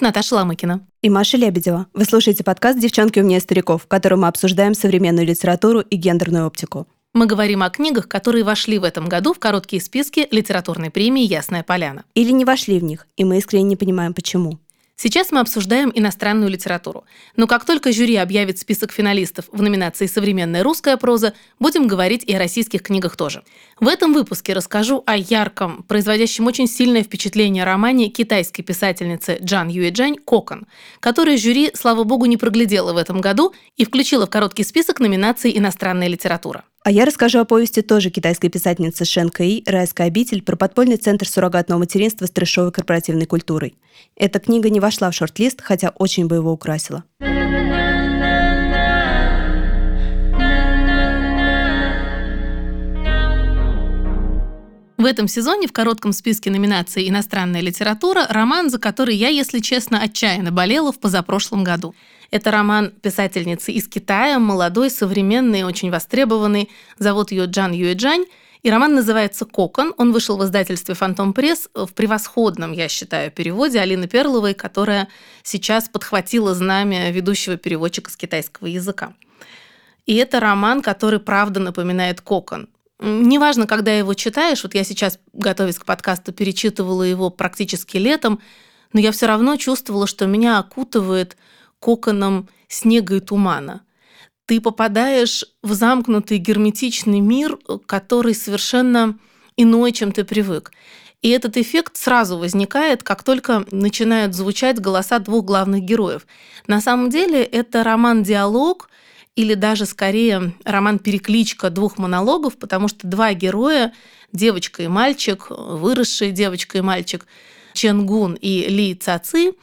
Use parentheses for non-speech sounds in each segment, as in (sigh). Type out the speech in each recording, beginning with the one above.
это Наташа Ламыкина. И Маша Лебедева. Вы слушаете подкаст «Девчонки умнее стариков», в котором мы обсуждаем современную литературу и гендерную оптику. Мы говорим о книгах, которые вошли в этом году в короткие списки литературной премии «Ясная поляна». Или не вошли в них, и мы искренне не понимаем, почему. Сейчас мы обсуждаем иностранную литературу. Но как только жюри объявит список финалистов в номинации «Современная русская проза», будем говорить и о российских книгах тоже. В этом выпуске расскажу о ярком, производящем очень сильное впечатление романе китайской писательницы Джан Юэджань «Кокон», который жюри, слава богу, не проглядело в этом году и включило в короткий список номинаций «Иностранная литература». А я расскажу о повести тоже китайской писательницы Шен Кэй «Райская обитель» про подпольный центр суррогатного материнства с трешовой корпоративной культурой. Эта книга не вошла в шорт-лист, хотя очень бы его украсила. В этом сезоне в коротком списке номинаций «Иностранная литература» роман, за который я, если честно, отчаянно болела в позапрошлом году. Это роман писательницы из Китая, молодой, современный, очень востребованный. Зовут ее Джан Юэджань. И роман называется «Кокон». Он вышел в издательстве «Фантом Пресс» в превосходном, я считаю, переводе Алины Перловой, которая сейчас подхватила знамя ведущего переводчика с китайского языка. И это роман, который правда напоминает «Кокон». Неважно, когда его читаешь, вот я сейчас, готовясь к подкасту, перечитывала его практически летом, но я все равно чувствовала, что меня окутывает коконом снега и тумана. Ты попадаешь в замкнутый герметичный мир, который совершенно иной, чем ты привык. И этот эффект сразу возникает, как только начинают звучать голоса двух главных героев. На самом деле это роман-диалог, или даже скорее роман-перекличка двух монологов, потому что два героя, девочка и мальчик, выросшие девочка и мальчик, Ченгун и Ли Цаци,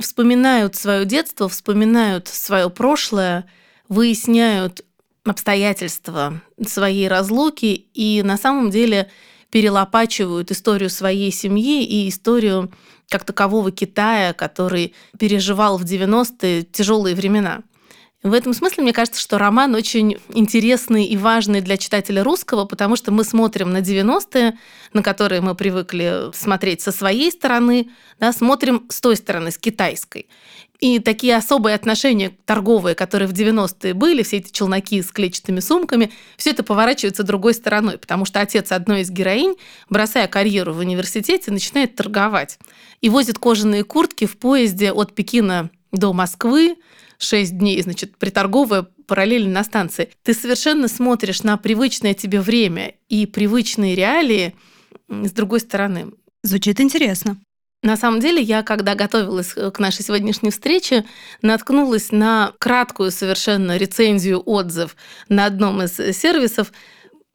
вспоминают свое детство, вспоминают свое прошлое, выясняют обстоятельства своей разлуки и на самом деле перелопачивают историю своей семьи и историю как такового Китая, который переживал в 90-е тяжелые времена. В этом смысле мне кажется, что роман очень интересный и важный для читателя русского, потому что мы смотрим на 90-е, на которые мы привыкли смотреть со своей стороны, да, смотрим с той стороны, с китайской. И такие особые отношения торговые, которые в 90-е были, все эти челноки с клетчатыми сумками, все это поворачивается другой стороной, потому что отец одной из героинь, бросая карьеру в университете, начинает торговать и возит кожаные куртки в поезде от Пекина до Москвы, 6 дней, значит, приторговая параллельно на станции. Ты совершенно смотришь на привычное тебе время и привычные реалии с другой стороны. Звучит интересно. На самом деле, я, когда готовилась к нашей сегодняшней встрече, наткнулась на краткую совершенно рецензию, отзыв на одном из сервисов.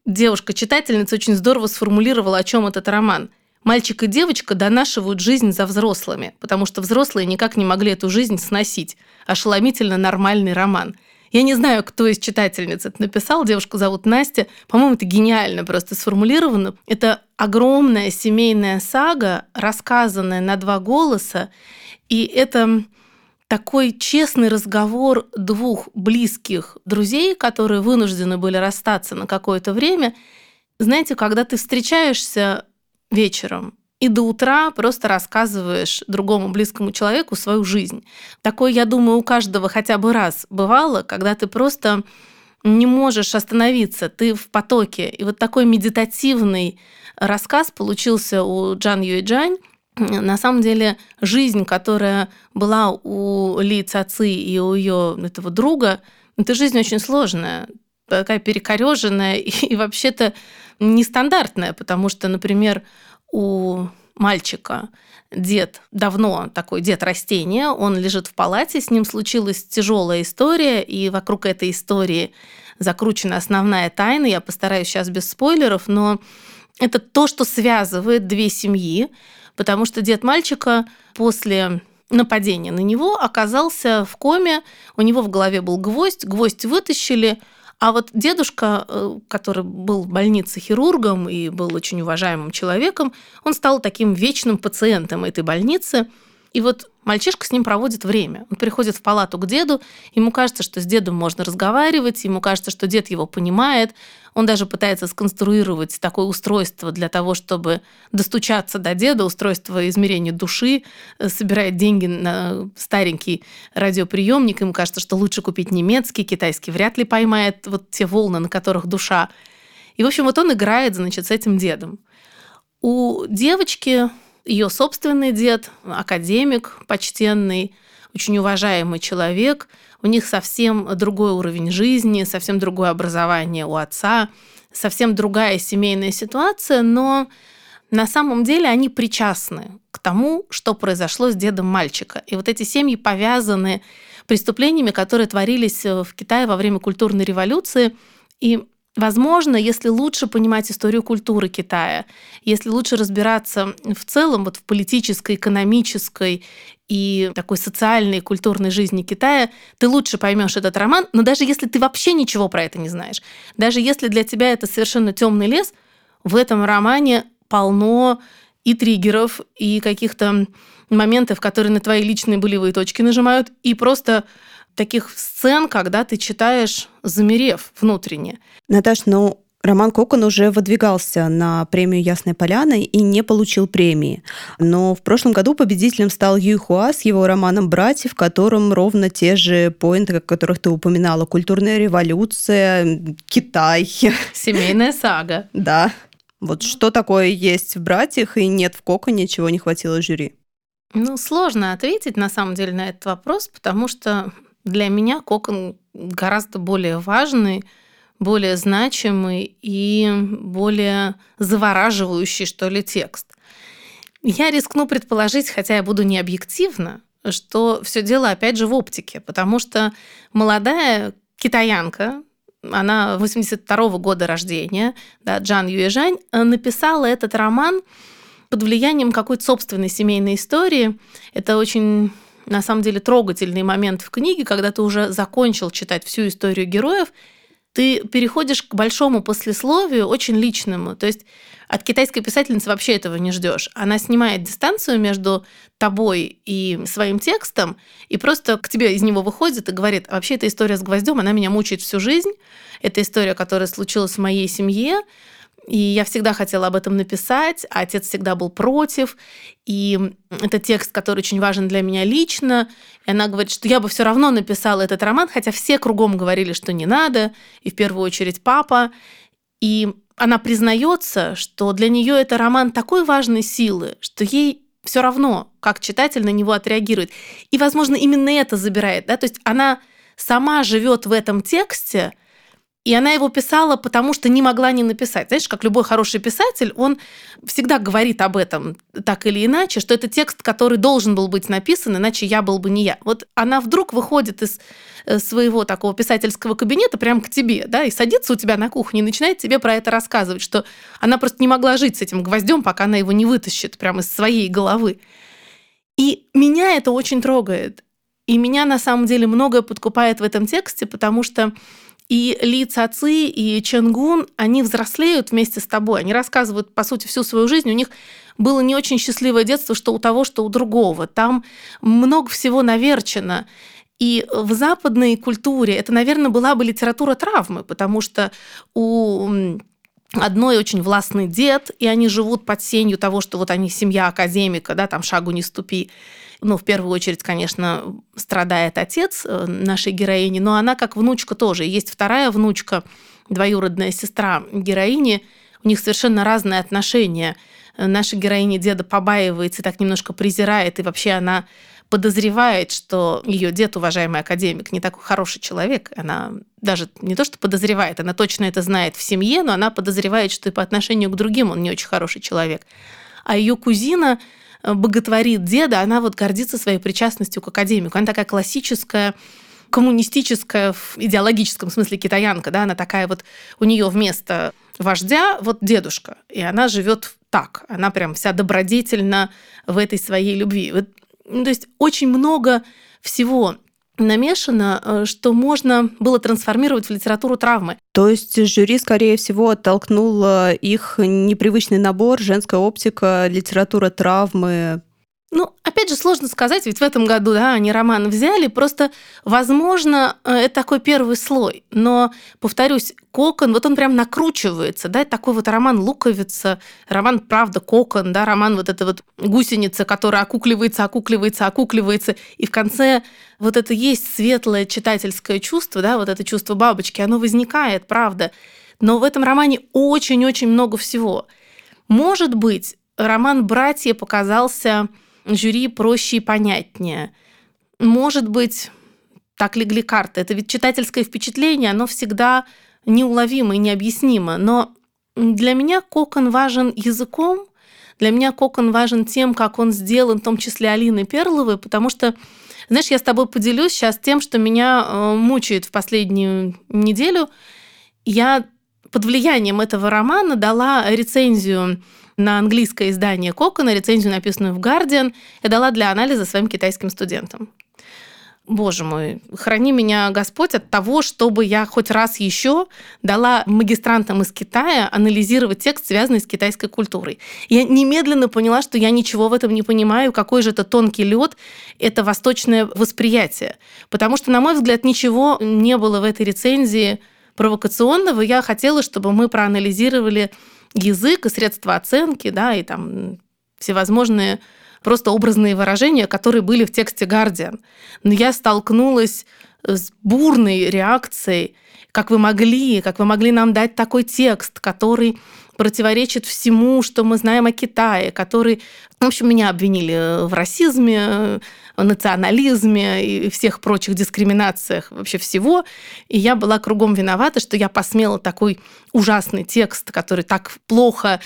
Девушка-читательница очень здорово сформулировала, о чем этот роман – Мальчик и девочка донашивают жизнь за взрослыми, потому что взрослые никак не могли эту жизнь сносить. Ошеломительно нормальный роман. Я не знаю, кто из читательниц это написал. Девушку зовут Настя. По-моему, это гениально просто сформулировано. Это огромная семейная сага, рассказанная на два голоса. И это такой честный разговор двух близких друзей, которые вынуждены были расстаться на какое-то время. Знаете, когда ты встречаешься вечером. И до утра просто рассказываешь другому близкому человеку свою жизнь. Такое, я думаю, у каждого хотя бы раз бывало, когда ты просто не можешь остановиться, ты в потоке. И вот такой медитативный рассказ получился у Джан Юэджань. На самом деле жизнь, которая была у Ли Цаци и у ее этого друга, это жизнь очень сложная, такая перекореженная (laughs) и вообще-то нестандартная, потому что, например, у мальчика дед давно такой дед растения, он лежит в палате, с ним случилась тяжелая история, и вокруг этой истории закручена основная тайна. Я постараюсь сейчас без спойлеров, но это то, что связывает две семьи, потому что дед мальчика после нападения на него оказался в коме, у него в голове был гвоздь, гвоздь вытащили, а вот дедушка, э, который был в больнице хирургом и был очень уважаемым человеком, он стал таким вечным пациентом этой больницы. И вот Мальчишка с ним проводит время. Он приходит в палату к деду, ему кажется, что с дедом можно разговаривать, ему кажется, что дед его понимает. Он даже пытается сконструировать такое устройство для того, чтобы достучаться до деда, устройство измерения души, э, собирает деньги на старенький радиоприемник. Ему кажется, что лучше купить немецкий, китайский вряд ли поймает вот те волны, на которых душа. И, в общем, вот он играет, значит, с этим дедом. У девочки ее собственный дед, академик почтенный, очень уважаемый человек, у них совсем другой уровень жизни, совсем другое образование у отца, совсем другая семейная ситуация, но на самом деле они причастны к тому, что произошло с дедом мальчика. И вот эти семьи повязаны преступлениями, которые творились в Китае во время культурной революции. И Возможно, если лучше понимать историю культуры Китая, если лучше разбираться в целом вот в политической, экономической и такой социальной и культурной жизни Китая, ты лучше поймешь этот роман, но даже если ты вообще ничего про это не знаешь, даже если для тебя это совершенно темный лес, в этом романе полно и триггеров, и каких-то моментов, которые на твои личные болевые точки нажимают, и просто таких сцен, когда ты читаешь, замерев внутренне. Наташ, ну Роман Кокон уже выдвигался на премию «Ясная поляна» и не получил премии. Но в прошлом году победителем стал Юй Хуа с его романом «Братья», в котором ровно те же поинты, о которых ты упоминала. Культурная революция, Китай. Семейная сага. Да. Вот что такое есть в «Братьях» и нет в Коконе, чего не хватило жюри? Ну, сложно ответить на самом деле на этот вопрос, потому что для меня кокон гораздо более важный, более значимый и более завораживающий, что ли, текст. Я рискну предположить, хотя я буду не объективна, что все дело опять же в оптике, потому что молодая китаянка, она 82 -го года рождения, да, Джан Юэжань, написала этот роман под влиянием какой-то собственной семейной истории. Это очень на самом деле трогательный момент в книге, когда ты уже закончил читать всю историю героев, ты переходишь к большому послесловию, очень личному. То есть от китайской писательницы вообще этого не ждешь. Она снимает дистанцию между тобой и своим текстом, и просто к тебе из него выходит и говорит, «А вообще эта история с гвоздем, она меня мучает всю жизнь. Это история, которая случилась в моей семье, и я всегда хотела об этом написать, а отец всегда был против. И это текст, который очень важен для меня лично. И она говорит, что я бы все равно написала этот роман, хотя все кругом говорили, что не надо, и в первую очередь папа. И она признается, что для нее это роман такой важной силы, что ей все равно, как читатель на него отреагирует. И, возможно, именно это забирает. Да? То есть она сама живет в этом тексте, и она его писала, потому что не могла не написать. Знаешь, как любой хороший писатель, он всегда говорит об этом так или иначе, что это текст, который должен был быть написан, иначе я был бы не я. Вот она вдруг выходит из э, своего такого писательского кабинета прямо к тебе, да, и садится у тебя на кухне и начинает тебе про это рассказывать, что она просто не могла жить с этим гвоздем, пока она его не вытащит прямо из своей головы. И меня это очень трогает. И меня на самом деле многое подкупает в этом тексте, потому что и Ли Цаци и Ченгун, они взрослеют вместе с тобой. Они рассказывают, по сути, всю свою жизнь. У них было не очень счастливое детство, что у того, что у другого. Там много всего наверчено. И в западной культуре это, наверное, была бы литература травмы, потому что у одной очень властный дед, и они живут под сенью того, что вот они семья академика, да, там шагу не ступи. Ну, в первую очередь, конечно, страдает отец э, нашей героини, но она как внучка тоже. Есть вторая внучка, двоюродная сестра героини, у них совершенно разные отношения. Наша героиня деда побаивается так немножко презирает, и вообще она подозревает, что ее дед, уважаемый академик, не такой хороший человек. Она даже не то, что подозревает, она точно это знает в семье, но она подозревает, что и по отношению к другим он не очень хороший человек. А ее кузина э, боготворит деда, она вот гордится своей причастностью к академику. Она такая классическая коммунистическая в идеологическом смысле китаянка, да, она такая вот, у нее вместо вождя вот дедушка, и она живет так, она прям вся добродетельна в этой своей любви. Вот ну, то есть очень много всего намешано, э, что можно было трансформировать в литературу травмы. То есть жюри, скорее всего, оттолкнуло их непривычный набор, женская оптика, литература травмы. Ну, опять же, сложно сказать, ведь в этом году, да, они роман взяли, просто, возможно, э, это такой первый слой. Но, повторюсь, кокон, вот он прям накручивается, да, такой вот роман «Луковица», роман «Правда», кокон, да, роман вот эта вот гусеница, которая окукливается, окукливается, окукливается, и в конце вот это есть светлое читательское чувство, да, вот это чувство бабочки, оно возникает, правда. Но в этом романе очень-очень много всего. Может быть, роман «Братья» показался жюри проще и понятнее. Может быть, так легли карты. Это ведь читательское впечатление, оно всегда неуловимо и необъяснимо. Но для меня кокон важен языком, для меня кокон важен тем, как он сделан, в том числе Алины Перловой, потому что, знаешь, я с тобой поделюсь сейчас тем, что меня э, мучает в последнюю неделю. Я под влиянием этого романа дала рецензию на английское издание Кокона, рецензию, написанную в Guardian, и дала для анализа своим китайским студентам. Боже мой, храни меня Господь от того, чтобы я хоть раз еще дала магистрантам из Китая анализировать текст, связанный с китайской культурой. Я немедленно поняла, что я ничего в этом не понимаю, какой же это тонкий лед, это восточное восприятие. Потому что, на мой взгляд, ничего не было в этой рецензии провокационного. Я хотела, чтобы мы проанализировали язык и средства оценки, да, и там всевозможные просто образные выражения, которые были в тексте Guardian. Но я столкнулась с бурной реакцией, как вы могли, как вы могли нам дать такой текст, который противоречит всему, что мы знаем о Китае, который, в общем, меня обвинили в расизме, национализме и всех прочих дискриминациях вообще всего. И я была кругом виновата, что я посмела такой ужасный текст, который так плохо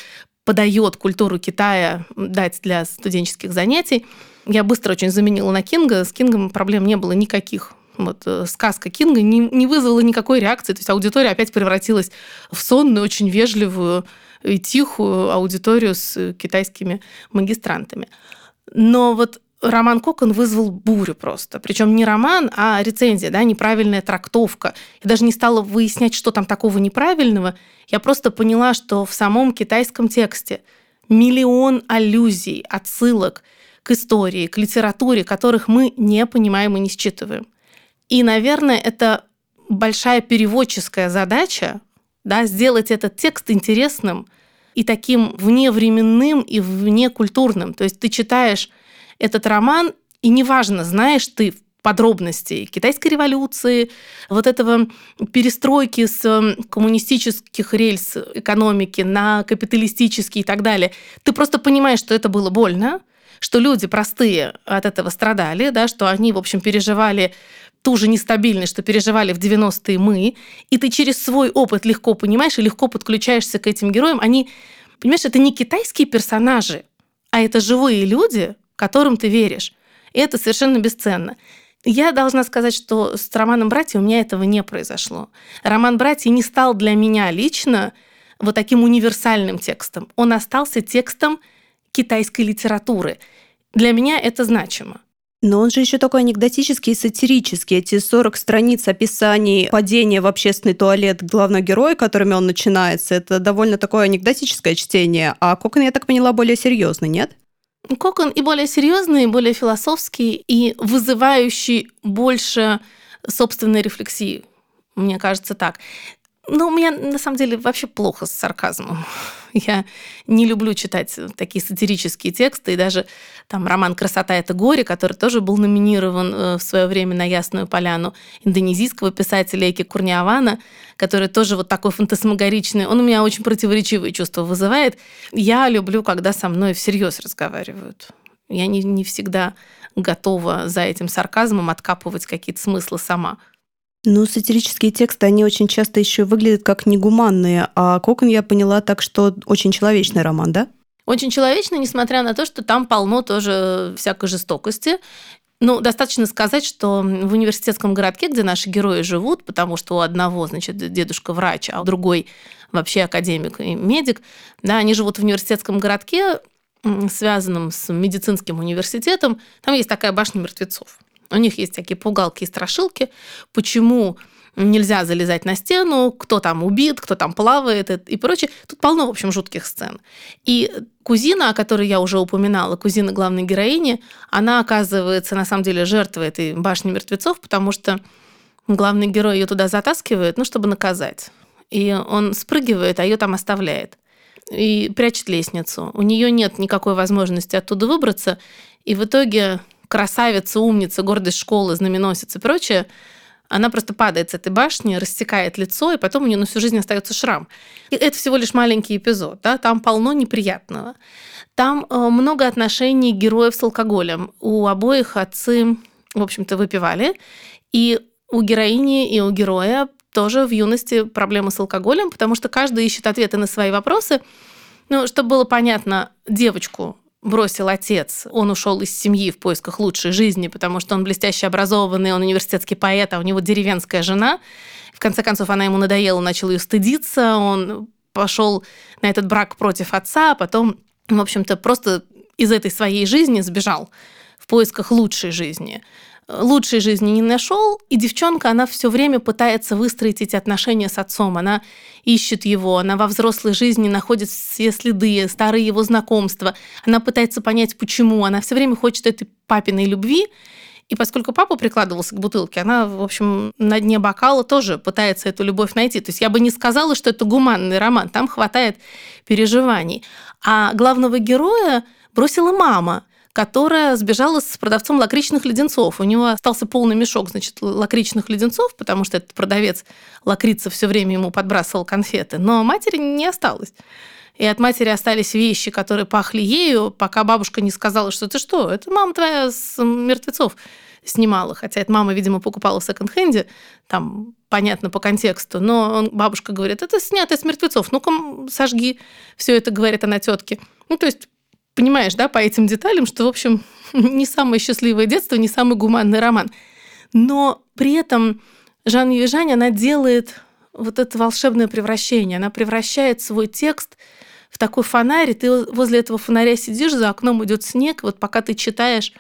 подает культуру Китая дать для студенческих занятий. Я быстро очень заменила на Кинга. С Кингом проблем не было никаких. Вот э, сказка Кинга не, не вызвала никакой реакции. То есть аудитория опять превратилась в сонную, очень вежливую и тихую аудиторию с китайскими магистрантами. Но вот роман Кокон вызвал бурю просто. Причем не роман, а рецензия, да, неправильная трактовка. Я даже не стала выяснять, что там такого неправильного. Я просто поняла, что в самом китайском тексте миллион аллюзий, отсылок к истории, к литературе, которых мы не понимаем и не считываем. И, наверное, это большая переводческая задача, да, сделать этот текст интересным и таким вневременным и внекультурным. То есть ты читаешь этот роман, и неважно, знаешь ты подробностей китайской революции, вот этого перестройки с коммунистических рельс экономики на капиталистические и так далее. Ты просто понимаешь, что это было больно, что люди простые от этого страдали, да, что они, в общем, переживали ту же нестабильность, что переживали в 90-е мы, и ты через свой опыт легко понимаешь и легко подключаешься к этим героям. Они, понимаешь, это не китайские персонажи, а это живые люди, которым ты веришь. И это совершенно бесценно. Я должна сказать, что с романом «Братья» у меня этого не произошло. Роман «Братья» не стал для меня лично вот таким универсальным текстом. Он остался текстом китайской литературы. Для меня это значимо. Но он же еще такой анекдотический и сатирический. Эти 40 страниц описаний падения в общественный туалет главного героя, которыми он начинается, это довольно такое анекдотическое чтение. А Кокон, я так поняла, более серьезный, нет? Кокон и более серьезный, и более философский, и вызывающий больше собственной рефлексии. Мне кажется так. Но у меня на самом деле вообще плохо с сарказмом. (laughs) Я не люблю читать такие сатирические тексты, и даже там роман «Красота – это горе», который тоже был номинирован э, в свое время на Ясную Поляну индонезийского писателя Эки Курниавана, который тоже вот такой фантасмагоричный. Он у меня очень противоречивые чувства вызывает. Я люблю, когда со мной всерьез разговаривают. Я не, не всегда готова за этим сарказмом откапывать какие-то смыслы сама. Ну, сатирические тексты, они очень часто еще выглядят как негуманные, а Кокон я поняла так, что очень человечный роман, да? Очень человечный, несмотря на то, что там полно тоже всякой жестокости. Ну, достаточно сказать, что в университетском городке, где наши герои живут, потому что у одного, значит, дедушка врач, а у другой вообще академик и медик, да, они живут в университетском городке, связанном с медицинским университетом, там есть такая башня мертвецов. У них есть такие пугалки и страшилки. Почему нельзя залезать на стену, кто там убит, кто там плавает и прочее. Тут полно, в общем, жутких сцен. И кузина, о которой я уже упоминала, кузина главной героини, она оказывается на самом деле жертвой этой башни мертвецов, потому что главный герой ее туда затаскивает, ну, чтобы наказать. И он спрыгивает, а ее там оставляет. И прячет лестницу. У нее нет никакой возможности оттуда выбраться. И в итоге красавица, умница, гордость школы, знаменосец и прочее – она просто падает с этой башни, рассекает лицо, и потом у нее на всю жизнь остается шрам. И это всего лишь маленький эпизод, да, там полно неприятного. Там э, много отношений героев с алкоголем. У обоих отцы, в общем-то, выпивали, и у героини и у героя тоже в юности проблемы с алкоголем, потому что каждый ищет ответы на свои вопросы. Ну, чтобы было понятно, девочку бросил отец. Он ушел из семьи в поисках лучшей жизни, потому что он блестяще образованный, он университетский поэт, а у него деревенская жена. В конце концов, она ему надоела, начал ее стыдиться, он пошел на этот брак против отца, а потом, в общем-то, просто из этой своей жизни сбежал в поисках лучшей жизни лучшей жизни не нашел, и девчонка, она все время пытается выстроить эти отношения с отцом. Она ищет его, она во взрослой жизни находит все следы, старые его знакомства. Она пытается понять, почему. Она все время хочет этой папиной любви. И поскольку папа прикладывался к бутылке, она, в общем, на дне бокала тоже пытается эту любовь найти. То есть я бы не сказала, что это гуманный роман, там хватает переживаний. А главного героя бросила мама – которая сбежала с продавцом лакричных леденцов. У него остался полный мешок, значит, лакричных леденцов, потому что этот продавец лакрица все время ему подбрасывал конфеты. Но матери не осталось. И от матери остались вещи, которые пахли ею, пока бабушка не сказала, что ты что, это мама твоя с мертвецов снимала. Хотя это мама, видимо, покупала в секонд-хенде, там понятно по контексту. Но он, бабушка говорит, это снято с мертвецов, ну-ка сожги. Все это говорит она тетке. Ну, то есть понимаешь, да, по этим деталям, что, в общем, (laughs) не самое счастливое детство, не самый гуманный роман. Но при этом Жанна Южань, она делает вот это волшебное превращение. Она превращает свой текст в такой фонарь, и ты возле этого фонаря сидишь, за окном идет снег, вот пока ты читаешь,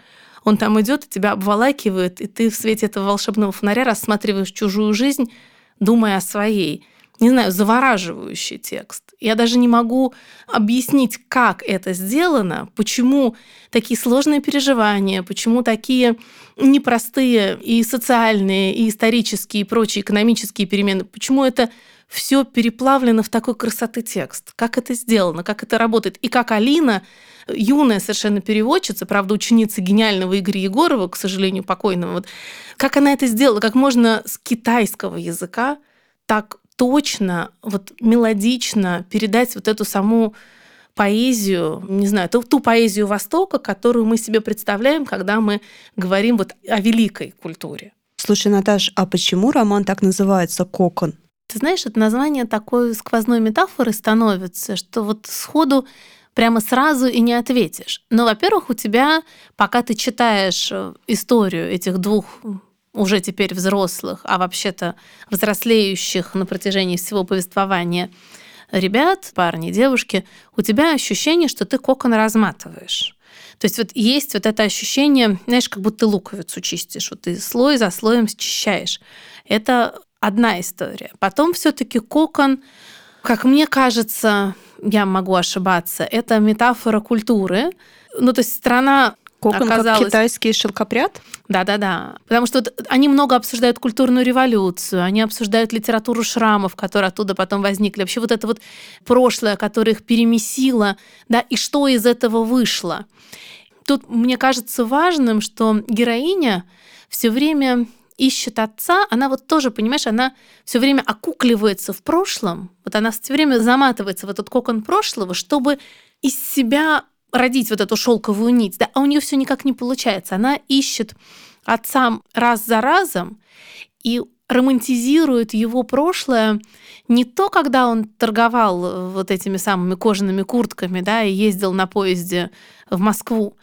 он там идет, и тебя обволакивает, и ты в свете этого волшебного фонаря рассматриваешь чужую жизнь, думая о своей не знаю, завораживающий текст. Я даже не могу объяснить, как это сделано, почему такие сложные переживания, почему такие непростые и социальные, и исторические, и прочие экономические перемены, почему это все переплавлено в такой красоты текст. Как это сделано, как это работает. И как Алина, юная совершенно переводчица, правда, ученица гениального Игоря Егорова, к сожалению, покойного, вот, как она это сделала, как можно с китайского языка так точно, вот мелодично передать вот эту саму поэзию, не знаю, ту, ту поэзию Востока, которую мы себе представляем, когда мы говорим вот о великой культуре. Слушай, Наташ, а почему роман так называется «Кокон»? Ты знаешь, это название такой сквозной метафоры становится, что вот сходу прямо сразу и не ответишь. Но, во-первых, у тебя, пока ты читаешь э, историю этих двух уже теперь взрослых, а вообще-то взрослеющих на протяжении всего повествования ребят, парни, девушки, у тебя ощущение, что ты кокон разматываешь. То есть вот есть вот это ощущение, знаешь, как будто ты луковицу чистишь, вот ты слой за слоем счищаешь. Это одна история. Потом все таки кокон, как мне кажется, я могу ошибаться, это метафора культуры. Ну, то есть страна Кокон оказалось... как китайский шелкопряд? Да-да-да. Потому что вот они много обсуждают культурную революцию, они обсуждают литературу шрамов, которые оттуда потом возникли. Вообще вот это вот прошлое, которое их перемесило, да, и что из этого вышло. Тут мне кажется важным, что героиня все время ищет отца, она вот тоже, понимаешь, она все время окукливается в прошлом, вот она все время заматывается в этот кокон прошлого, чтобы из себя родить вот эту шелковую нить, да, а у нее все никак не получается. Она ищет отца раз за разом и романтизирует его прошлое не то, когда он торговал вот этими самыми кожаными куртками, да, и ездил на поезде в Москву,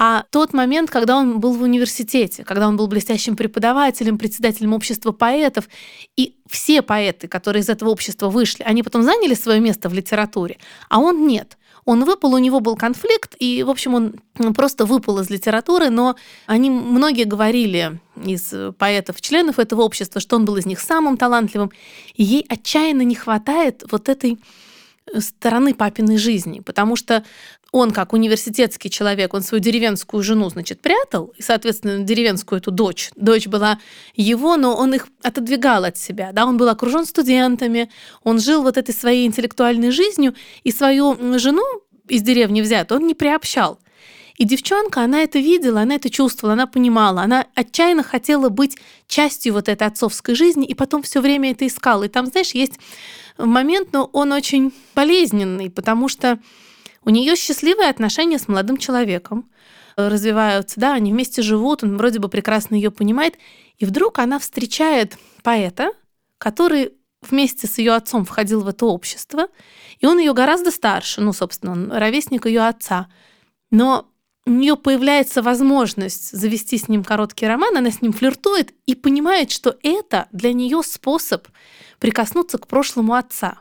а тот момент, когда он был в университете, когда он был блестящим преподавателем, председателем общества поэтов, и все поэты, которые из этого общества вышли, они потом заняли свое место в литературе, а он нет. Он выпал, у него был конфликт, и, в общем, он просто выпал из литературы, но они многие говорили из поэтов, членов этого общества, что он был из них самым талантливым, и ей отчаянно не хватает вот этой стороны папиной жизни, потому что он, как университетский человек, он свою деревенскую жену, значит, прятал, и, соответственно, деревенскую эту дочь. Дочь была его, но он их отодвигал от себя. Да? Он был окружен студентами, он жил вот этой своей интеллектуальной жизнью, и свою жену из деревни взят он не приобщал. И девчонка, она это видела, она это чувствовала, она понимала, она отчаянно хотела быть частью вот этой отцовской жизни, и потом все время это искала. И там, знаешь, есть момент, но он очень болезненный, потому что у нее счастливые отношения с молодым человеком э, развиваются, да, они вместе живут, он вроде бы прекрасно ее понимает, и вдруг она встречает поэта, который вместе с ее отцом входил в это общество, и он ее гораздо старше, ну, собственно, он ровесник ее отца, но у нее появляется возможность завести с ним короткий роман, она с ним флиртует и понимает, что это для нее способ прикоснуться к прошлому отца.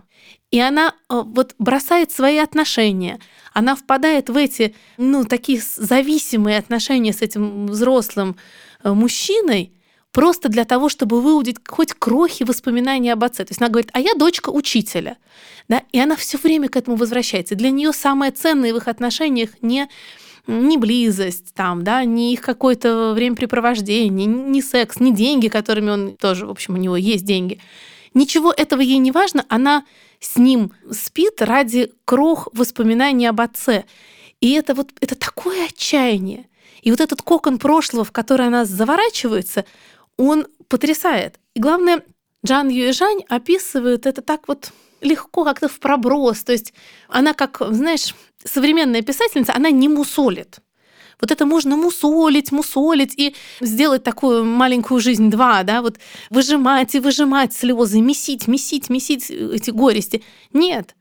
И она э, вот бросает свои отношения, она впадает в эти, ну, такие зависимые отношения с этим взрослым э, мужчиной, просто для того, чтобы выудить хоть крохи воспоминаний об отце. То есть она говорит, а я дочка учителя. Да? И она все время к этому возвращается. Для нее самое ценное в их отношениях не не близость, там, да, не их какое-то времяпрепровождение, не секс, не деньги, которыми он тоже, в общем, у него есть деньги. Ничего этого ей не важно, она с ним спит ради крох воспоминаний об отце. И это вот это такое отчаяние. И вот этот кокон прошлого, в который она заворачивается, он потрясает. И главное, Джан Юэжань описывает это так вот легко, как-то в проброс. То есть она, как, знаешь, современная писательница, она не мусолит. Вот это можно мусолить, мусолить и сделать такую маленькую жизнь два, да, вот выжимать и выжимать слезы, месить, месить, месить эти горести. Нет,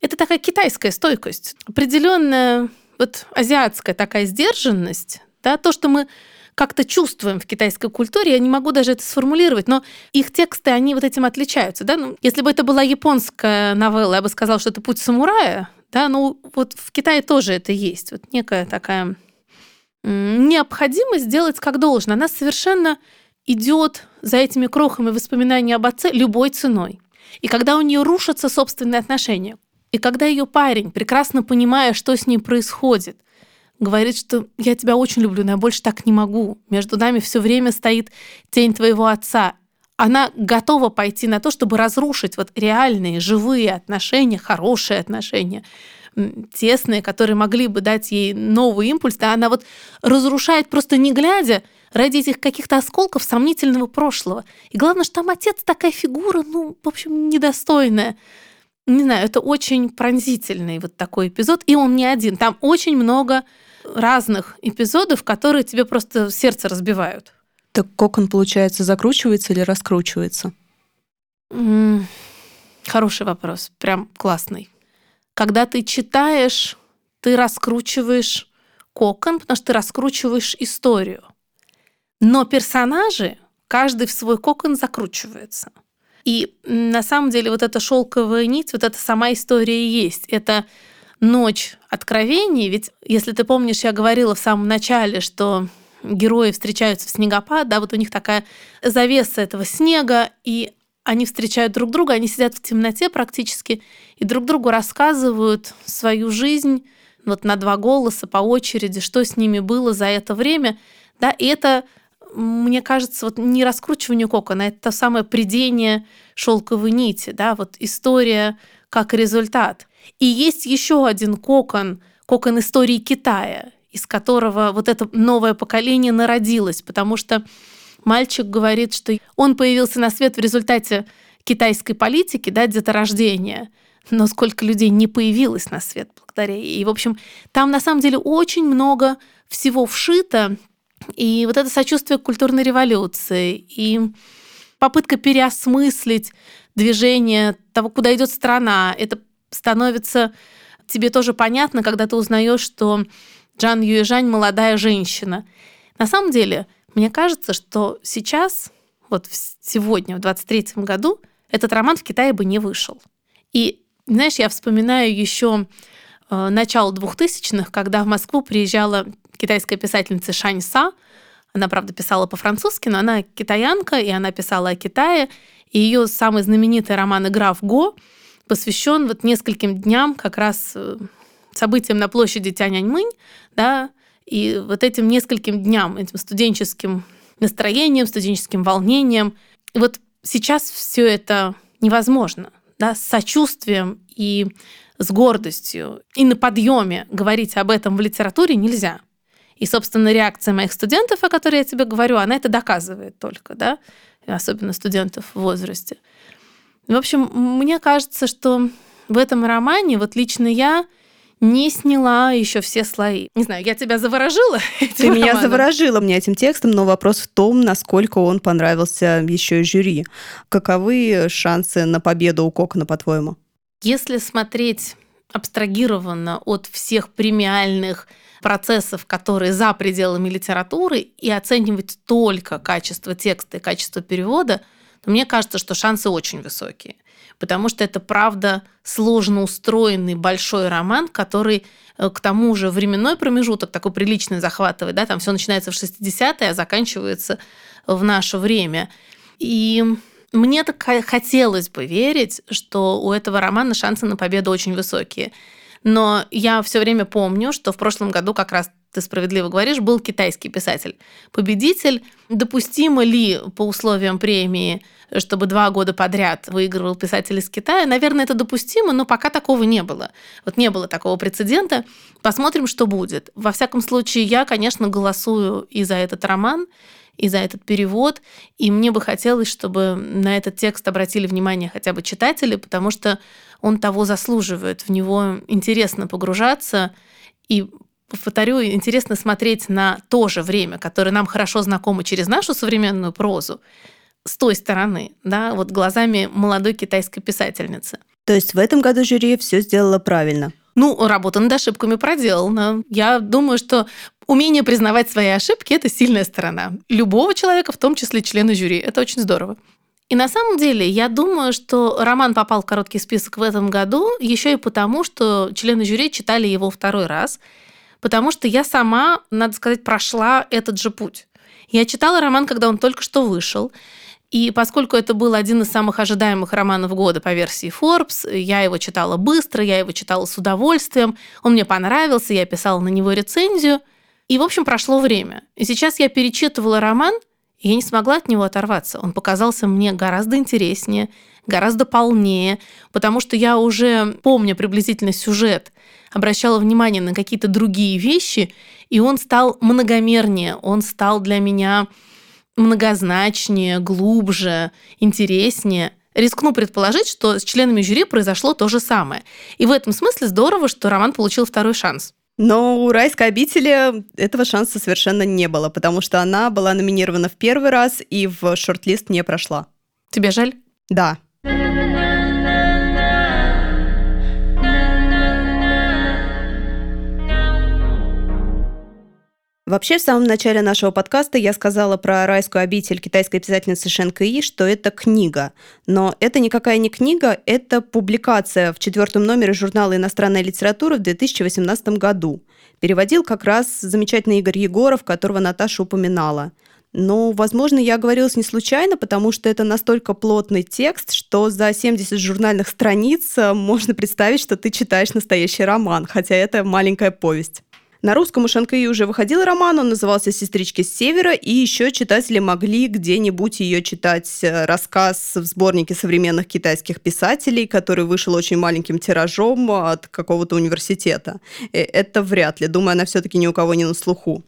это такая китайская стойкость, определенная вот азиатская такая сдержанность, да, то, что мы как-то чувствуем в китайской культуре, я не могу даже это сформулировать, но их тексты, они вот этим отличаются. Да? Ну, если бы это была японская новелла, я бы сказала, что это «Путь самурая», да, ну вот в Китае тоже это есть, вот некая такая необходимость сделать как должно. Она совершенно идет за этими крохами воспоминаний об отце любой ценой. И когда у нее рушатся собственные отношения, и когда ее парень, прекрасно понимая, что с ней происходит, говорит, что я тебя очень люблю, но я больше так не могу. Между нами все время стоит тень твоего отца. Она готова пойти на то, чтобы разрушить вот реальные, живые отношения, хорошие отношения, тесные, которые могли бы дать ей новый импульс, да, она вот разрушает просто не глядя ради этих каких-то осколков сомнительного прошлого. И главное, что там отец такая фигура, ну, в общем, недостойная. Не знаю, это очень пронзительный вот такой эпизод, и он не один. Там очень много разных эпизодов, которые тебе просто сердце разбивают. Так кокон, получается, закручивается или раскручивается? Хороший вопрос, прям классный. Когда ты читаешь, ты раскручиваешь кокон, потому что ты раскручиваешь историю. Но персонажи, каждый в свой кокон закручивается. И на самом деле вот эта шелковая нить, вот эта сама история и есть. Это ночь откровений, ведь если ты помнишь, я говорила в самом начале, что герои встречаются в снегопад, да, вот у них такая завеса этого снега, и они встречают друг друга, они сидят в темноте практически, и друг другу рассказывают свою жизнь вот на два голоса по очереди, что с ними было за это время, да, и это мне кажется, вот не раскручивание кокона, это то самое придение шелковой нити, да, вот история как результат. И есть еще один кокон, кокон истории Китая, из которого вот это новое поколение народилось, потому что мальчик говорит, что он появился на свет в результате китайской политики, да, деторождения, но сколько людей не появилось на свет благодаря ей. И, в общем, там на самом деле очень много всего вшито, и вот это сочувствие к культурной революции, и попытка переосмыслить движение того, куда идет страна, это становится тебе тоже понятно, когда ты узнаешь, что Джан Юэжань молодая женщина. На самом деле, мне кажется, что сейчас, вот сегодня, в 23 году, этот роман в Китае бы не вышел. И, знаешь, я вспоминаю еще э, начала 2000-х, когда в Москву приезжала китайская писательница Шань Са. Она, правда, писала по-французски, но она китаянка, и она писала о Китае. И ее самый знаменитый роман «Игра в Го» посвящен вот нескольким дням как раз э, событиям на площади Тяньаньмынь, да, и вот этим нескольким дням, этим студенческим настроением, студенческим волнением. Вот сейчас все это невозможно, да, с сочувствием и с гордостью и на подъеме говорить об этом в литературе нельзя. И, собственно, реакция моих студентов, о которой я тебе говорю, она это доказывает только, да, особенно студентов в возрасте. В общем, мне кажется, что в этом романе вот лично я не сняла еще все слои. Не знаю, я тебя заворожила? (laughs) Ты меня романом? заворожила мне этим текстом, но вопрос в том, насколько он понравился еще и жюри. Каковы шансы на победу у Кокона, по-твоему? Если смотреть абстрагированно от всех премиальных процессов, которые за пределами литературы, и оценивать только качество текста и качество перевода, то мне кажется, что шансы очень высокие потому что это, правда, сложно устроенный большой роман, который э, к тому же временной промежуток такой приличный захватывает, да, там все начинается в 60-е, а заканчивается в наше время. И мне так хотелось бы верить, что у этого романа шансы на победу очень высокие. Но я все время помню, что в прошлом году как раз ты справедливо говоришь, был китайский писатель. Победитель. Допустимо ли по условиям премии, чтобы два года подряд выигрывал писатель из Китая? Наверное, это допустимо, но пока такого не было. Вот не было такого прецедента. Посмотрим, что будет. Во всяком случае, я, конечно, голосую и за этот роман, и за этот перевод. И мне бы хотелось, чтобы на этот текст обратили внимание хотя бы читатели, потому что он того заслуживает. В него интересно погружаться и повторю, интересно смотреть на то же время, которое нам хорошо знакомо через нашу современную прозу, с той стороны, да, вот глазами молодой китайской писательницы. То есть в этом году жюри все сделало правильно? Ну, работа над ошибками проделана. Я думаю, что умение признавать свои ошибки – это сильная сторона любого человека, в том числе члена жюри. Это очень здорово. И на самом деле, я думаю, что роман попал в короткий список в этом году еще и потому, что члены жюри читали его второй раз – потому что я сама, надо сказать, прошла этот же путь. Я читала роман, когда он только что вышел, и поскольку это был один из самых ожидаемых романов года по версии Forbes, я его читала быстро, я его читала с удовольствием, он мне понравился, я писала на него рецензию, и, в общем, прошло время. И сейчас я перечитывала роман, и я не смогла от него оторваться. Он показался мне гораздо интереснее, гораздо полнее, потому что я уже, помня приблизительно сюжет, обращала внимание на какие-то другие вещи, и он стал многомернее, он стал для меня многозначнее, глубже, интереснее. Рискну предположить, что с членами жюри произошло то же самое. И в этом смысле здорово, что роман получил второй шанс. Но у «Райской обители» этого шанса совершенно не было, потому что она была номинирована в первый раз и в шорт-лист не прошла. Тебе жаль? Да. Вообще, в самом начале нашего подкаста я сказала про райскую обитель китайской писательницы Шен Кэи, что это книга. Но это никакая не книга, это публикация в четвертом номере журнала «Иностранная литература» в 2018 году. Переводил как раз замечательный Игорь Егоров, которого Наташа упоминала. Но, возможно, я оговорилась не случайно, потому что это настолько плотный текст, что за 70 журнальных страниц можно представить, что ты читаешь настоящий роман, хотя это маленькая повесть. На русском у Шанкаи уже выходил роман, он назывался «Сестрички с севера», и еще читатели могли где-нибудь ее читать э, рассказ в сборнике современных китайских писателей, который вышел очень маленьким тиражом от какого-то университета. Э, это вряд ли. Думаю, она все-таки ни у кого не на слуху.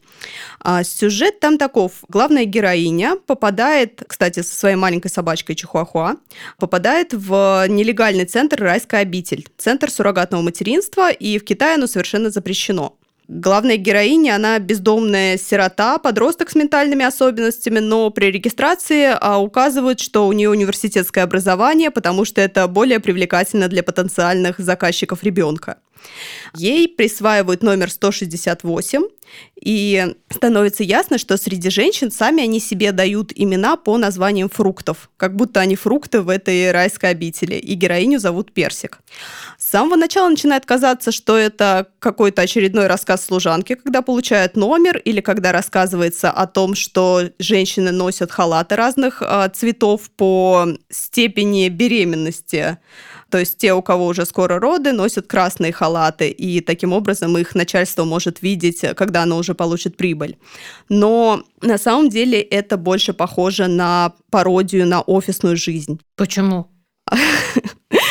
А сюжет там таков. Главная героиня попадает, кстати, со своей маленькой собачкой Чихуахуа, попадает в нелегальный центр «Райская обитель», центр суррогатного материнства, и в Китае оно совершенно запрещено. Главная героиня, она бездомная сирота, подросток с ментальными особенностями, но при регистрации а, указывают, что у нее университетское образование, потому что это более привлекательно для потенциальных заказчиков ребенка. Ей присваивают номер 168, и становится ясно, что среди женщин сами они себе дают имена по названиям фруктов, как будто они фрукты в этой райской обители, и героиню зовут Персик. С самого начала начинает казаться, что это какой-то очередной рассказ служанки, когда получают номер, или когда рассказывается о том, что женщины носят халаты разных э, цветов по степени беременности. То есть те, у кого уже скоро роды, носят красные халаты, и таким образом их начальство может видеть, когда оно уже получит прибыль. Но на самом деле это больше похоже на пародию на офисную жизнь. Почему? (laughs)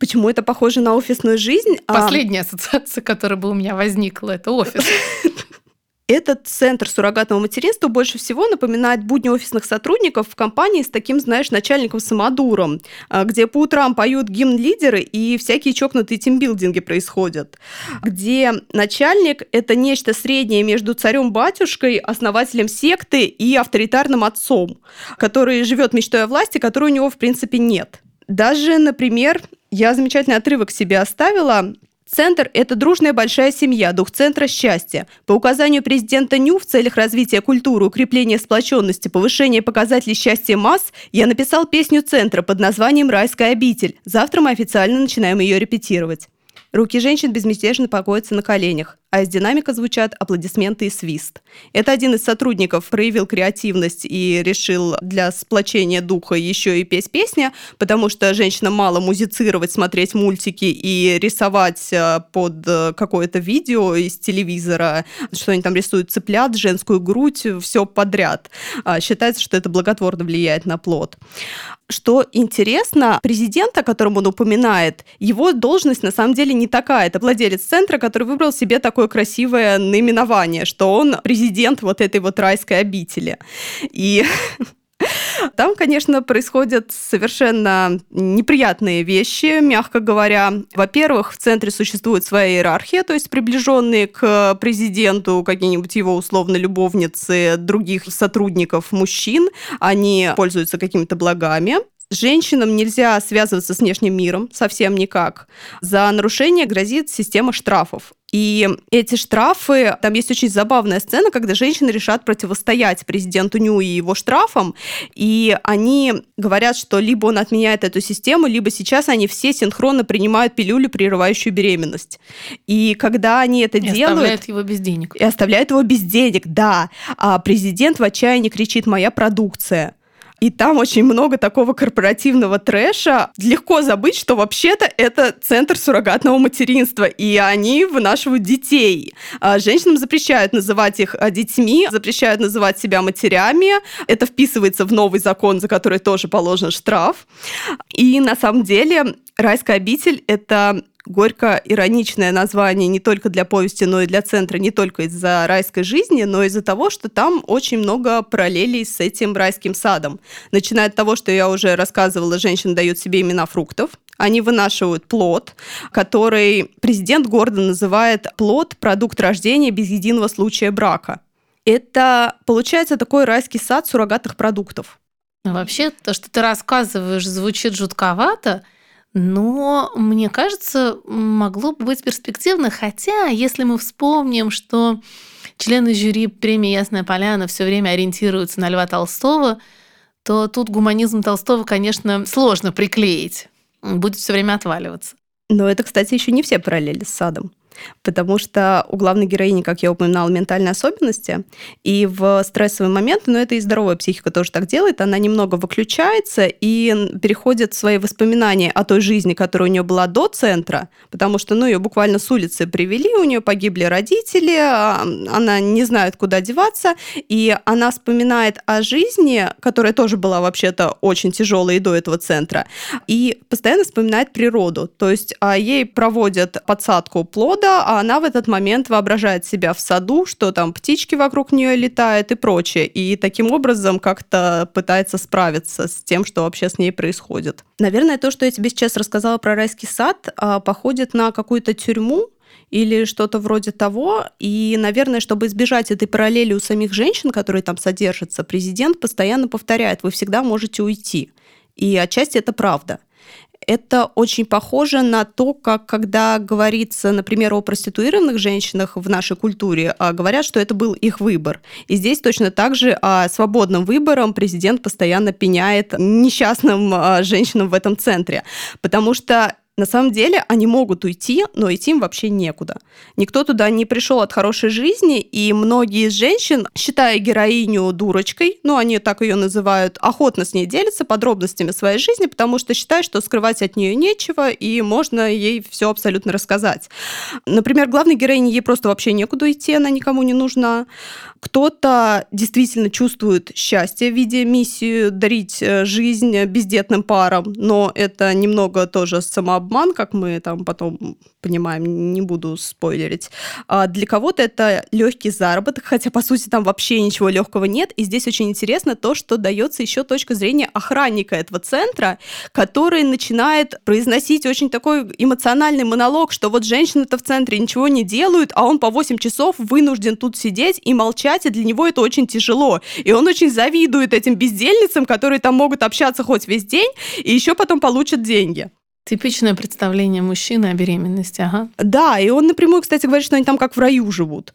Почему это похоже на офисную жизнь? А Последняя ассоциация, которая бы у меня возникла, это офис. (laughs) Этот центр суррогатного материнства больше всего напоминает будни офисных сотрудников в компании с таким, знаешь, начальником-самодуром, а, где по утрам поют гимн лидеры и всякие чокнутые тимбилдинги происходят, где начальник – это нечто среднее между царем-батюшкой, основателем секты и авторитарным отцом, который живет мечтой о власти, которой у него, в принципе, нет. Даже, например, я замечательный отрывок себе оставила. Центр – это дружная большая семья, дух центра – счастья. По указанию президента НЮ в целях развития культуры, укрепления сплоченности, повышения показателей счастья масс, я написал песню центра под названием «Райская обитель». Завтра мы официально начинаем ее репетировать. Руки женщин безмятежно покоятся на коленях а из динамика звучат аплодисменты и свист. Это один из сотрудников проявил креативность и решил для сплочения духа еще и петь песни, потому что женщинам мало музицировать, смотреть мультики и рисовать э, под э, какое-то видео из телевизора, что они там рисуют цыплят, женскую грудь, все подряд. А, считается, что это благотворно влияет на плод. Что интересно, президент, о котором он упоминает, его должность на самом деле не такая. Это владелец центра, который выбрал себе такой такое красивое наименование, что он президент вот этой вот райской обители. И (laughs) Там, конечно, происходят совершенно неприятные вещи, мягко говоря. Во-первых, в центре существует своя иерархия, то есть приближенные к президенту какие-нибудь его условно любовницы других сотрудников мужчин, они пользуются какими-то благами. Женщинам нельзя связываться с внешним миром совсем никак. За нарушение грозит система штрафов. И эти штрафы, там есть очень забавная сцена, когда женщины решат противостоять президенту Ню и его штрафам, и они говорят, что либо он отменяет эту систему, либо сейчас они все синхронно принимают пилюлю, прерывающую беременность. И когда они это и делают... И оставляют его без денег. И оставляют его без денег, да. А президент в отчаянии кричит «моя продукция». И там очень много такого корпоративного трэша. Легко забыть, что вообще-то это центр суррогатного материнства, и они вынашивают детей. А женщинам запрещают называть их а, детьми, запрещают называть себя матерями. Это вписывается в новый закон, за который тоже положен штраф. И на самом деле райская обитель — это горько-ироничное название не только для повести, но и для центра, не только из-за райской жизни, но из-за того, что там очень много параллелей с этим райским садом. Начиная от того, что я уже рассказывала, женщины дают себе имена фруктов, они вынашивают плод, который президент гордо называет плод продукт рождения без единого случая брака. Это, получается, такой райский сад суррогатных продуктов. Вообще, то, что ты рассказываешь, звучит жутковато – но, мне кажется, могло бы быть перспективно, хотя, если мы вспомним, что члены жюри премии «Ясная поляна» все время ориентируются на Льва Толстого, то тут гуманизм Толстого, конечно, сложно приклеить. Будет все время отваливаться. Но это, кстати, еще не все параллели с садом потому что у главной героини, как я упоминала, ментальные особенности, и в стрессовый момент, но это и здоровая психика тоже так делает, она немного выключается и переходит в свои воспоминания о той жизни, которая у нее была до центра, потому что, ну, ее буквально с улицы привели, у нее погибли родители, а, она не знает, куда деваться, и она вспоминает о жизни, которая тоже была вообще-то очень тяжелой и до этого центра, и постоянно вспоминает природу, то есть а, ей проводят подсадку плода, а она в этот момент воображает себя в саду, что там птички вокруг нее летают и прочее, и таким образом как-то пытается справиться с тем, что вообще с ней происходит. Наверное, то, что я тебе сейчас рассказала про райский сад, а, походит на какую-то тюрьму, или что-то вроде того. И, наверное, чтобы избежать этой параллели у самих женщин, которые там содержатся, президент постоянно повторяет, вы всегда можете уйти. И отчасти это правда это очень похоже на то, как когда говорится, например, о проституированных женщинах в нашей культуре, а говорят, что это был их выбор. И здесь точно так же о свободном выбором президент постоянно пеняет несчастным а, женщинам в этом центре. Потому что На самом деле они могут уйти, но идти им вообще некуда. Никто туда не пришел от хорошей жизни, и многие из женщин, считая героиню дурочкой, ну они так ее называют, охотно с ней делятся подробностями своей жизни, потому что считают, что скрывать от нее нечего, и можно ей все абсолютно рассказать. Например, главной героине ей просто вообще некуда идти, она никому не нужна. Кто-то действительно чувствует счастье в виде миссии дарить э, жизнь бездетным парам, но это немного тоже самообман, как мы там потом понимаем, не буду спойлерить. А для кого-то это легкий заработок, хотя по сути там вообще ничего легкого нет. И здесь очень интересно то, что дается еще точка зрения охранника этого центра, который начинает произносить очень такой эмоциональный монолог, что вот женщины-то в центре ничего не делают, а он по 8 часов вынужден тут сидеть и молчать и для него это очень тяжело. И он очень завидует этим бездельницам, которые там могут общаться хоть весь день, и еще потом получат деньги. Типичное представление мужчины о беременности, ага. Да, и он напрямую, кстати, говорит, что они там как в раю живут.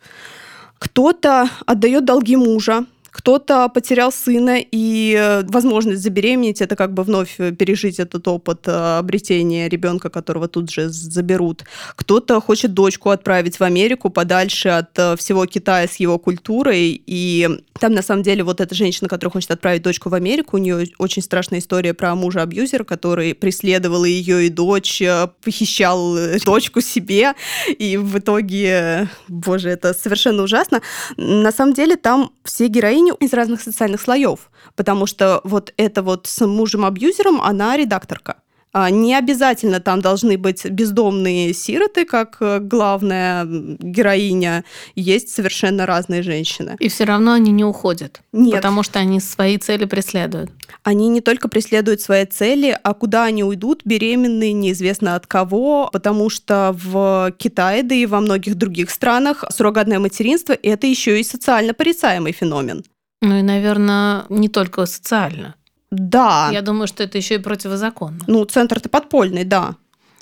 Кто-то отдает долги мужа, кто-то потерял сына, и э, возможность забеременеть это как бы вновь пережить этот опыт э, обретения ребенка, которого тут же заберут. Кто-то хочет дочку отправить в Америку подальше от э, всего Китая с его культурой. И там на самом деле вот эта женщина, которая хочет отправить дочку в Америку, у нее очень страшная история про мужа-абьюзера, который преследовал ее и дочь, похищал дочку себе. И в итоге, боже, это совершенно ужасно. На самом деле там все героини героиню из разных социальных слоев, потому что вот это вот с мужем-абьюзером, она редакторка. А, не обязательно там должны быть бездомные сироты, как э, главная героиня. Есть совершенно разные женщины. И все равно они не уходят. Нет. Потому что они свои цели преследуют. Они не только преследуют свои цели, а куда они уйдут, беременные, неизвестно от кого, потому что в Китае, да и во многих других странах суррогатное материнство – это еще и социально порицаемый феномен. Ну и, наверное, не только социально. Да. Я думаю, что это еще и противозаконно. Ну, центр-то подпольный, да.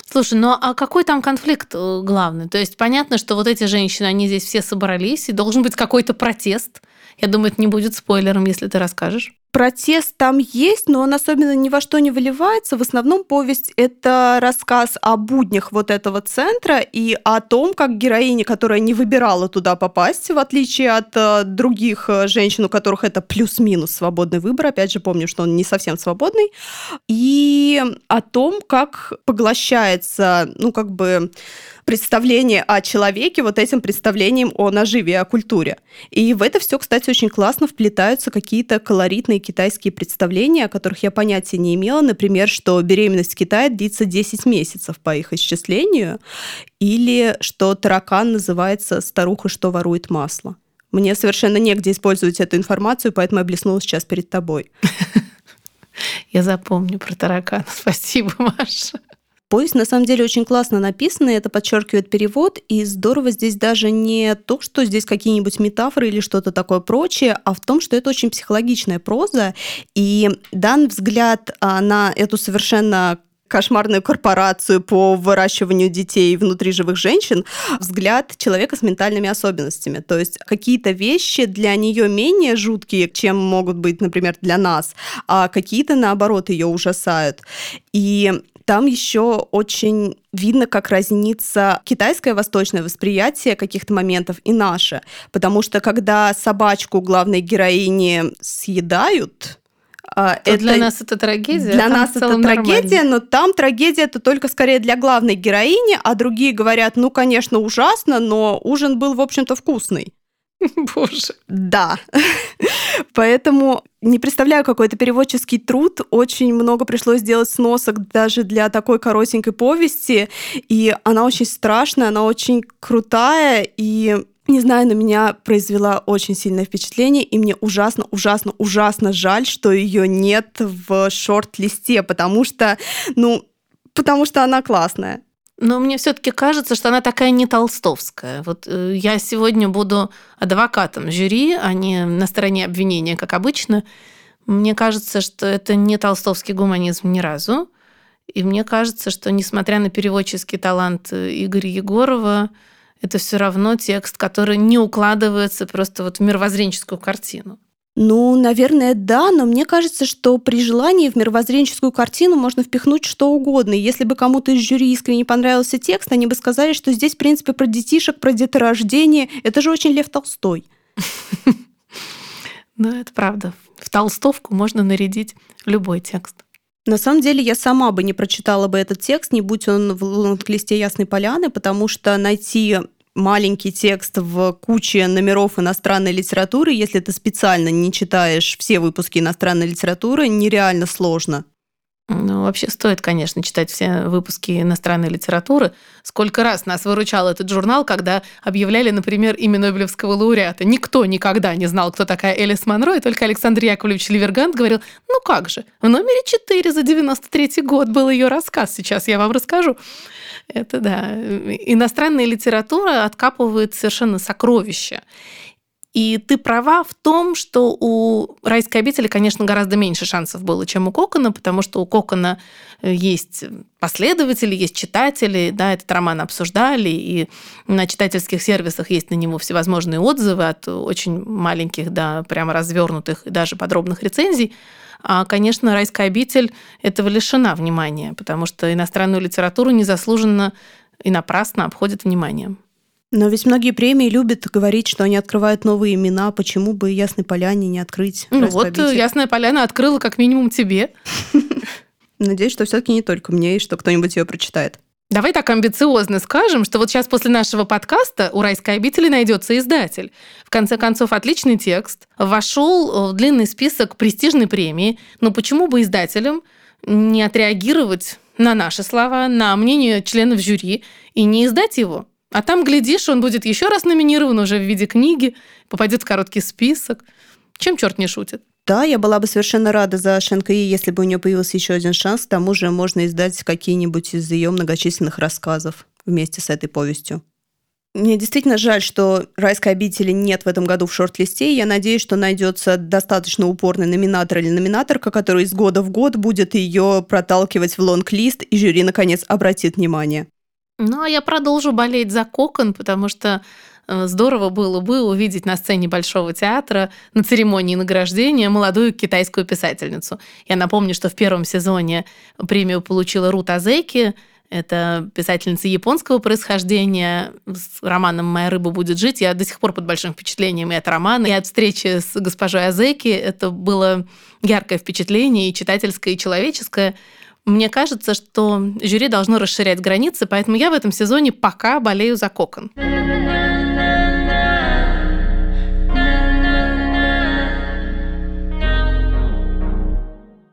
Слушай, ну а какой там конфликт э, главный? То есть понятно, что вот эти женщины, они здесь все собрались, и должен быть какой-то протест. Я думаю, это не будет спойлером, если ты расскажешь протест там есть, но он особенно ни во что не выливается. В основном повесть — это рассказ о буднях вот этого центра и о том, как героиня, которая не выбирала туда попасть, в отличие от э, других э, женщин, у которых это плюс-минус свободный выбор, опять же, помню, что он не совсем свободный, и о том, как поглощается, ну, как бы представление о человеке вот этим представлением о наживе, о культуре. И в это все, кстати, очень классно вплетаются какие-то колоритные китайские представления, о которых я понятия не имела. Например, что беременность в Китае длится 10 месяцев по их исчислению, или что таракан называется «старуха, что ворует масло». Мне совершенно негде использовать эту информацию, поэтому я блеснула сейчас перед тобой. (laughs) Я запомню про таракана. (laughs) Спасибо, Маша. Повесть на самом деле очень классно написана, это подчеркивает перевод, и здорово здесь даже не то, что здесь какие-нибудь метафоры или что-то такое прочее, а в том, что это очень психологичная проза, и дан взгляд а, на эту совершенно кошмарную корпорацию по выращиванию детей внутри живых женщин взгляд человека с ментальными особенностями. То есть какие-то вещи для нее менее жуткие, чем могут быть, например, для нас, а какие-то, наоборот, ее ужасают. И там еще очень видно, как разнится китайское восточное восприятие каких-то моментов и наше. Потому что когда собачку главной героини съедают, а, это, для нас это трагедия. Для нас это трагедия, нормально. но там трагедия это только скорее для главной героини, а другие говорят, ну, конечно, ужасно, но ужин был, в общем-то, вкусный. (laughs) Боже. Да. (laughs) Поэтому не представляю какой-то переводческий труд. Очень много пришлось сделать сносок даже для такой коротенькой повести. И она очень страшная, она очень крутая. И не знаю, на меня произвела очень сильное впечатление, и мне ужасно, ужасно, ужасно жаль, что ее нет в шорт-листе, потому что, ну, потому что она классная. Но мне все-таки кажется, что она такая не толстовская. Вот э, я сегодня буду адвокатом жюри, а не на стороне обвинения, как обычно. Мне кажется, что это не толстовский гуманизм ни разу. И мне кажется, что несмотря на переводческий талант э, Игоря Егорова, это все равно текст, который не укладывается просто вот в мировоззренческую картину. Ну, наверное, да, но мне кажется, что при желании в мировоззренческую картину можно впихнуть что угодно. И если бы кому-то из жюри искренне понравился текст, они бы сказали, что здесь, в принципе, про детишек, про деторождение. Это же очень Лев Толстой. (laughs) Ну, это правда. В толстовку можно нарядить любой текст. На самом деле я сама бы не прочитала бы этот текст, не будь он в лонг-листе Ясной Поляны, потому что найти маленький текст в куче номеров иностранной литературы, если ты специально не читаешь все выпуски иностранной литературы, нереально сложно. Ну, вообще стоит, конечно, читать все выпуски иностранной литературы. Сколько раз нас выручал этот журнал, когда объявляли, например, имя Нобелевского лауреата. Никто никогда не знал, кто такая Элис Монро, и только Александр Яковлевич Ливергант говорил, ну как же, в номере 4 за 93 год был ее рассказ, сейчас я вам расскажу. Это да. Иностранная литература откапывает совершенно сокровища. И ты права в том, что у райской обители, конечно, гораздо меньше шансов было, чем у Кокона, потому что у Кокона э, есть последователи, есть читатели, да, этот роман обсуждали, и на читательских сервисах есть на него всевозможные отзывы от очень маленьких до прямо развернутых и даже подробных рецензий. А, конечно, райская обитель этого лишена внимания, потому что иностранную литературу незаслуженно и напрасно обходит вниманием. Но ведь многие премии любят говорить, что они открывают новые имена. Почему бы Ясной Поляне не открыть? Ну вот, обитель? Ясная Поляна открыла как минимум тебе. (laughs) Надеюсь, что все-таки не только мне, и что кто-нибудь ее прочитает. Давай так амбициозно скажем, что вот сейчас после нашего подкаста у «Райской обители» найдется издатель. В конце концов, отличный текст вошел в длинный список престижной премии. Но почему бы издателям не отреагировать на наши слова, на мнение членов жюри и не издать его? А там, глядишь, он будет еще раз номинирован уже в виде книги, попадет в короткий список. Чем черт не шутит? Да, я была бы совершенно рада за ШНКИ, если бы у нее появился еще один шанс. К тому же можно издать какие-нибудь из ее многочисленных рассказов вместе с этой повестью. Мне действительно жаль, что «Райской обители» нет в этом году в шорт-листе. Я надеюсь, что найдется достаточно упорный номинатор или номинаторка, который из года в год будет ее проталкивать в лонг-лист, и жюри, наконец, обратит внимание. Ну, а я продолжу болеть за кокон, потому что э, здорово было бы увидеть на сцене Большого театра на церемонии награждения молодую китайскую писательницу. Я напомню, что в первом сезоне премию получила Рут Азеки, это писательница японского происхождения с романом «Моя рыба будет жить». Я до сих пор под большим впечатлением и от романа, и от встречи с госпожой Азеки. Это было яркое впечатление, и читательское, и человеческое. Мне кажется, что жюри должно расширять границы, поэтому я в этом сезоне пока болею за кокон.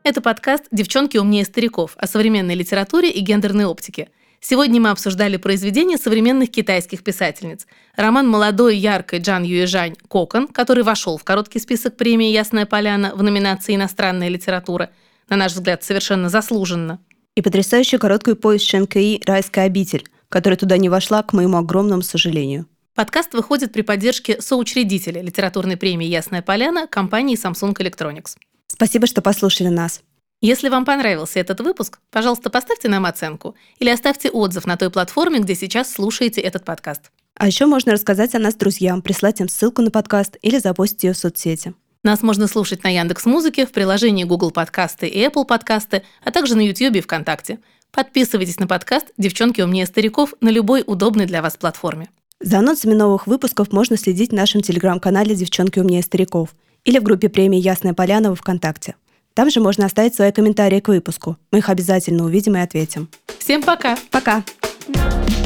Это подкаст «Девчонки умнее стариков» о современной литературе и гендерной оптике. Сегодня мы обсуждали произведения современных китайских писательниц. Роман молодой яркой Джан Юэжань «Кокон», который вошел в короткий список премии «Ясная поляна» в номинации «Иностранная литература», на наш взгляд, совершенно заслуженно. И потрясающую короткую повесть Шенкаи «Райская обитель», которая туда не вошла, к моему огромному сожалению. Подкаст выходит при поддержке соучредителя литературной премии «Ясная поляна» компании Samsung Electronics. Спасибо, что послушали нас. Если вам понравился этот выпуск, пожалуйста, поставьте нам оценку или оставьте отзыв на той платформе, где сейчас слушаете этот подкаст. А еще можно рассказать о нас друзьям, прислать им ссылку на подкаст или запостить ее в соцсети. Нас можно слушать на Яндекс Музыке, в приложении Google Подкасты и Apple Подкасты, а также на YouTube и ВКонтакте. Подписывайтесь на подкаст «Девчонки умнее стариков» на любой удобной для вас платформе. За анонсами новых выпусков можно следить в нашем телеграм-канале «Девчонки умнее стариков» или в группе премии «Ясная поляна» в ВКонтакте. Там же можно оставить свои комментарии к выпуску. Мы их обязательно увидим и ответим. Всем пока! Пока! Пока!